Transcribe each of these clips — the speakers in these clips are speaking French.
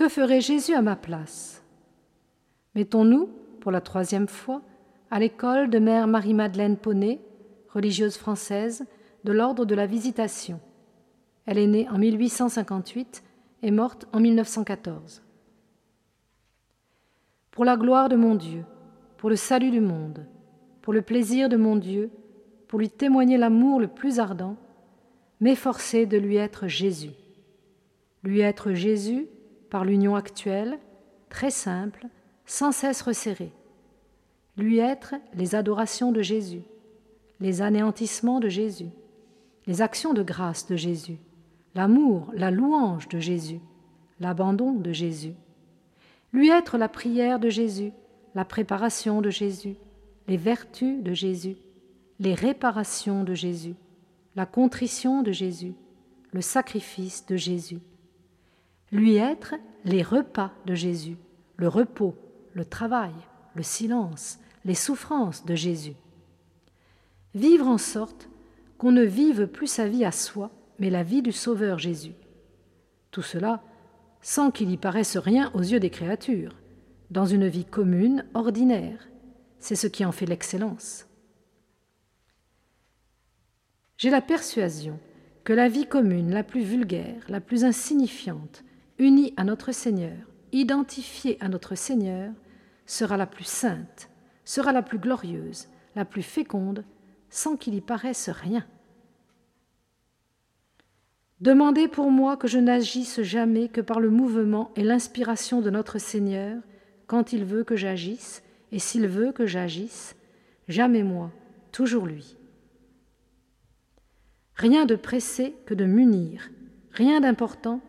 Que ferait Jésus à ma place? Mettons-nous, pour la troisième fois, à l'école de Mère Marie-Madeleine Poney, religieuse française, de l'ordre de la Visitation. Elle est née en 1858 et morte en 1914. Pour la gloire de mon Dieu, pour le salut du monde, pour le plaisir de mon Dieu, pour lui témoigner l'amour le plus ardent, m'efforcer de lui être Jésus. Lui être Jésus par l'union actuelle, très simple, sans cesse resserrée. Lui être les adorations de Jésus, les anéantissements de Jésus, les actions de grâce de Jésus, l'amour, la louange de Jésus, l'abandon de Jésus. Lui être la prière de Jésus, la préparation de Jésus, les vertus de Jésus, les réparations de Jésus, la contrition de Jésus, le sacrifice de Jésus. Lui être les repas de Jésus, le repos, le travail, le silence, les souffrances de Jésus. Vivre en sorte qu'on ne vive plus sa vie à soi, mais la vie du Sauveur Jésus. Tout cela sans qu'il y paraisse rien aux yeux des créatures, dans une vie commune, ordinaire. C'est ce qui en fait l'excellence. J'ai la persuasion que la vie commune la plus vulgaire, la plus insignifiante, unie à notre Seigneur, identifiée à notre Seigneur, sera la plus sainte, sera la plus glorieuse, la plus féconde, sans qu'il y paraisse rien. Demandez pour moi que je n'agisse jamais que par le mouvement et l'inspiration de notre Seigneur, quand il veut que j'agisse, et s'il veut que j'agisse, jamais moi, toujours lui. Rien de pressé que de m'unir, rien d'important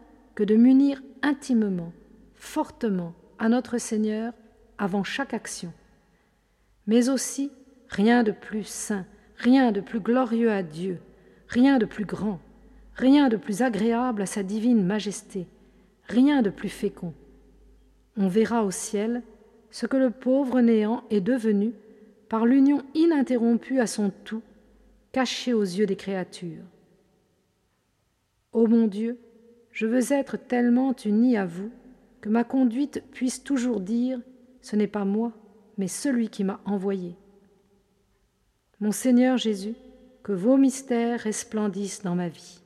de m'unir intimement, fortement à notre Seigneur avant chaque action. Mais aussi rien de plus saint, rien de plus glorieux à Dieu, rien de plus grand rien de plus agréable à sa divine majesté, rien de plus fécond. On verra au ciel ce que le pauvre néant est devenu par l'union ininterrompue à son tout, caché aux yeux des créatures. Ô mon Dieu, je veux être tellement uni à vous que ma conduite puisse toujours dire Ce n'est pas moi, mais celui qui m'a envoyé. Mon Seigneur Jésus, que vos mystères resplendissent dans ma vie.